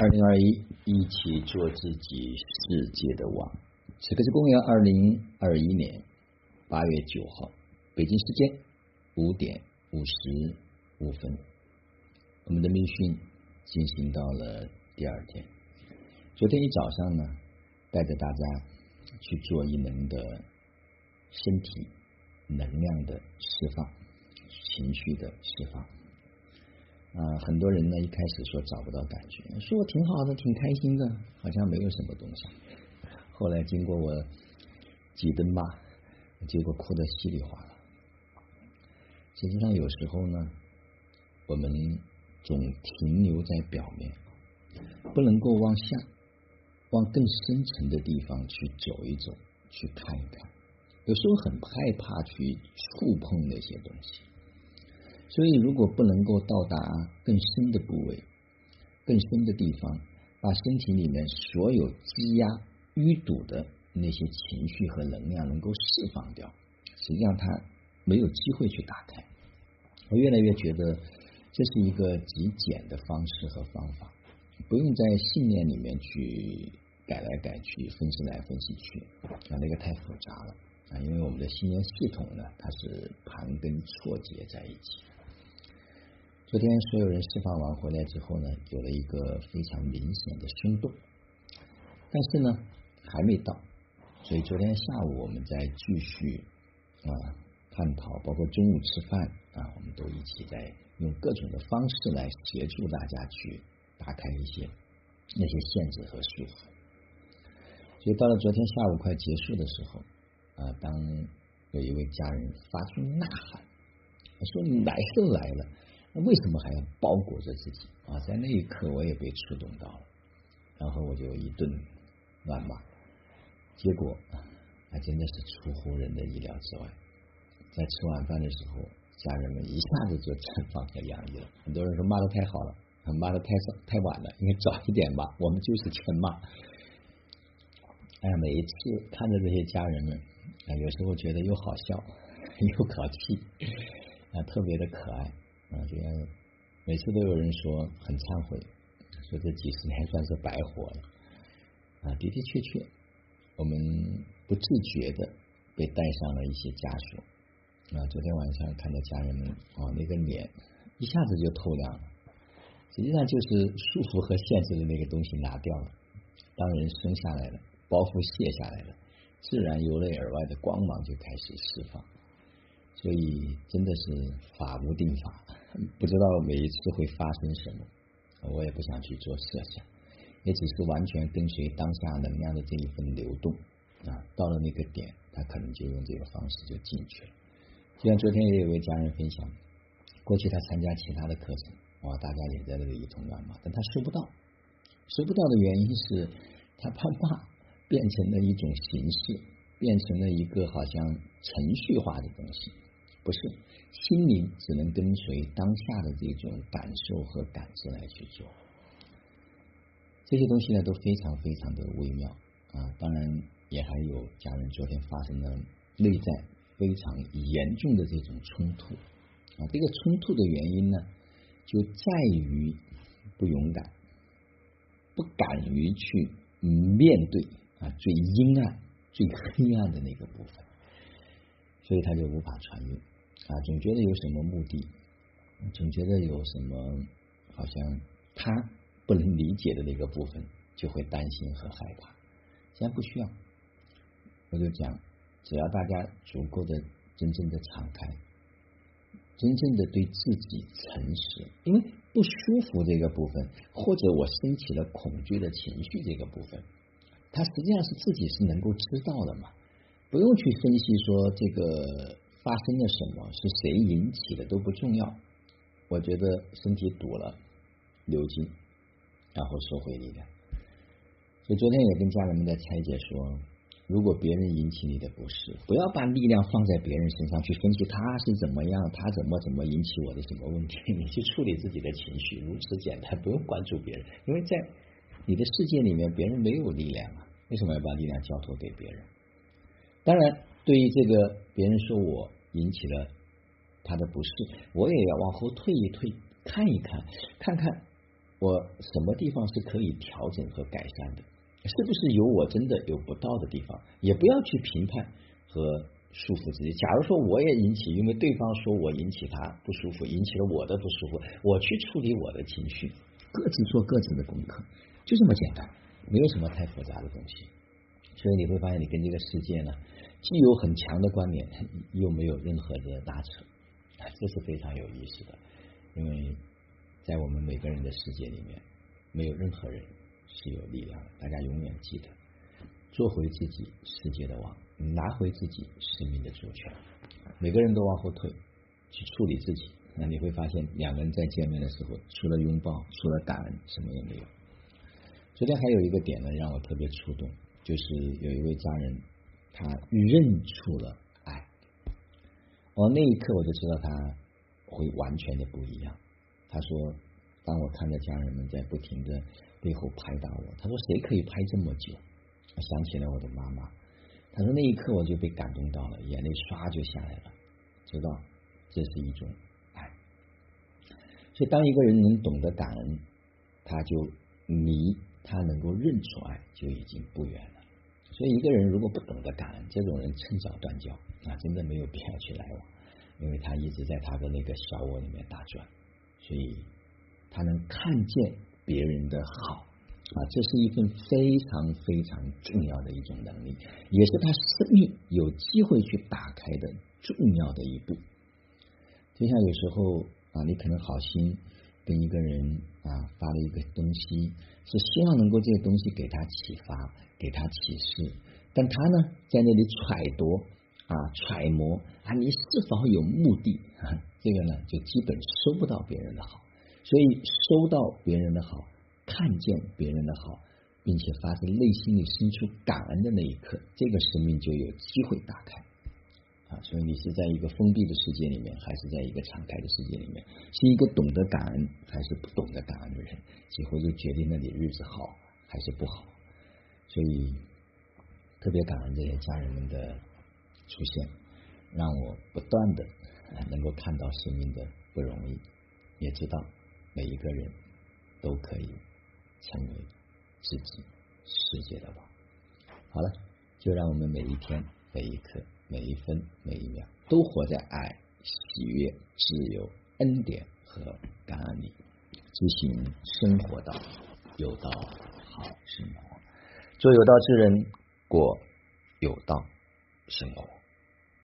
二零二一，一起做自己世界的王。此刻是公元二零二一年八月九号，北京时间五点五十五分，我们的密训进行到了第二天。昨天一早上呢，带着大家去做一门的身体能量的释放，情绪的释放。啊，很多人呢一开始说找不到感觉，说我挺好的，挺开心的，好像没有什么东西。后来经过我几顿骂，结果哭得稀里哗啦。实际上有时候呢，我们总停留在表面，不能够往下，往更深层的地方去走一走，去看一看。有时候很害怕去触碰那些东西。所以，如果不能够到达更深的部位、更深的地方，把身体里面所有积压、淤堵的那些情绪和能量能够释放掉，实际上它没有机会去打开。我越来越觉得这是一个极简的方式和方法，不用在信念里面去改来改去、分析来分析去，啊，那个太复杂了啊！因为我们的信念系统呢，它是盘根错节在一起。昨天所有人释放完回来之后呢，有了一个非常明显的松动，但是呢还没到，所以昨天下午我们在继续啊探讨，包括中午吃饭啊，我们都一起在用各种的方式来协助大家去打开一些那些限制和束缚。所以到了昨天下午快结束的时候啊，当有一位家人发出呐喊，说你来都来了。为什么还要包裹着自己啊？在那一刻，我也被触动到了，然后我就一顿乱骂，结果还真的是出乎人的意料之外。在吃晚饭的时候，家人们一下子就绽放和洋溢了。很多人说骂的太好了，骂的太早太晚了，应该早一点骂。我们就是全骂。哎呀，每一次看着这些家人们，啊，有时候觉得又好笑 又可气啊，特别的可爱。啊，这样每次都有人说很忏悔，说这几十年算是白活了啊！的的确确，我们不自觉的被带上了一些枷锁啊。昨天晚上看到家人们啊，那个脸一下子就透亮了，实际上就是束缚和限制的那个东西拿掉了。当人生下来了，包袱卸下来了，自然由内而外的光芒就开始释放。所以真的是法无定法。不知道每一次会发生什么，我也不想去做设想，也只是完全跟随当下能量的这一份流动啊。到了那个点，他可能就用这个方式就进去了。就像昨天也有位家人分享，过去他参加其他的课程，哇，大家也在那里一通乱骂，但他收不到，收不到的原因是他怕骂变成了一种形式，变成了一个好像程序化的东西。不是，心灵只能跟随当下的这种感受和感知来去做，这些东西呢都非常非常的微妙啊。当然，也还有家人昨天发生的内在非常严重的这种冲突啊。这个冲突的原因呢，就在于不勇敢，不敢于去面对啊最阴暗、最黑暗的那个部分，所以他就无法穿越。啊，总觉得有什么目的，总觉得有什么好像他不能理解的那个部分，就会担心和害怕。现在不需要，我就讲，只要大家足够的真正的敞开，真正的对自己诚实，因为不舒服这个部分，或者我升起了恐惧的情绪这个部分，他实际上是自己是能够知道的嘛，不用去分析说这个。发生了什么？是谁引起的都不重要。我觉得身体堵了，流经，然后收回力量。所以昨天也跟家人们在拆解说，如果别人引起你的不适，不要把力量放在别人身上去分析他是怎么样，他怎么怎么引起我的什么问题。你去处理自己的情绪，如此简单，不用关注别人。因为在你的世界里面，别人没有力量啊，为什么要把力量交托给别人？当然，对于这个别人说我。引起了他的不适，我也要往后退一退，看一看，看看我什么地方是可以调整和改善的？是不是有我真的有不到的地方？也不要去评判和束缚自己。假如说我也引起，因为对方说我引起他不舒服，引起了我的不舒服，我去处理我的情绪，各自做各自的功课，就这么简单，没有什么太复杂的东西。所以你会发现，你跟这个世界呢，既有很强的关联，又没有任何的拉扯，这是非常有意思的。因为在我们每个人的世界里面，没有任何人是有力量的。大家永远记得，做回自己世界的王，拿回自己生命的主权。每个人都往后退，去处理自己，那你会发现，两个人在见面的时候，除了拥抱，除了感恩，什么也没有。昨天还有一个点呢，让我特别触动。就是有一位家人，他认出了爱，哦，那一刻我就知道他会完全的不一样。他说：“当我看着家人们在不停的背后拍打我，他说谁可以拍这么久？”我想起了我的妈妈。他说那一刻我就被感动到了，眼泪唰就下来了，知道这是一种爱。所以当一个人能懂得感恩，他就离他能够认出爱就已经不远了。所以，一个人如果不懂得感恩，这种人趁早断交啊，真的没有必要去来往，因为他一直在他的那个小窝里面打转，所以他能看见别人的好啊，这是一份非常非常重要的一种能力，也是他生命有机会去打开的重要的一步。就像有时候啊，你可能好心跟一个人啊发了一个东西，是希望能够这个东西给他启发。给他启示，但他呢，在那里揣度啊，揣摩啊，你是否有目的？这个呢，就基本收不到别人的好。所以，收到别人的好，看见别人的好，并且发自内心里生出感恩的那一刻，这个生命就有机会打开啊。所以，你是在一个封闭的世界里面，还是在一个敞开的世界里面？是一个懂得感恩，还是不懂得感恩的人？几乎就决定了你日子好还是不好。所以，特别感恩这些家人们的出现，让我不断的能够看到生命的不容易，也知道每一个人都可以成为自己世界的王。好了，就让我们每一天、每一刻、每一分、每一秒，都活在爱、喜悦、自由、恩典和感恩里，执行生活道，有道好生活。做有道之人，过有道生活。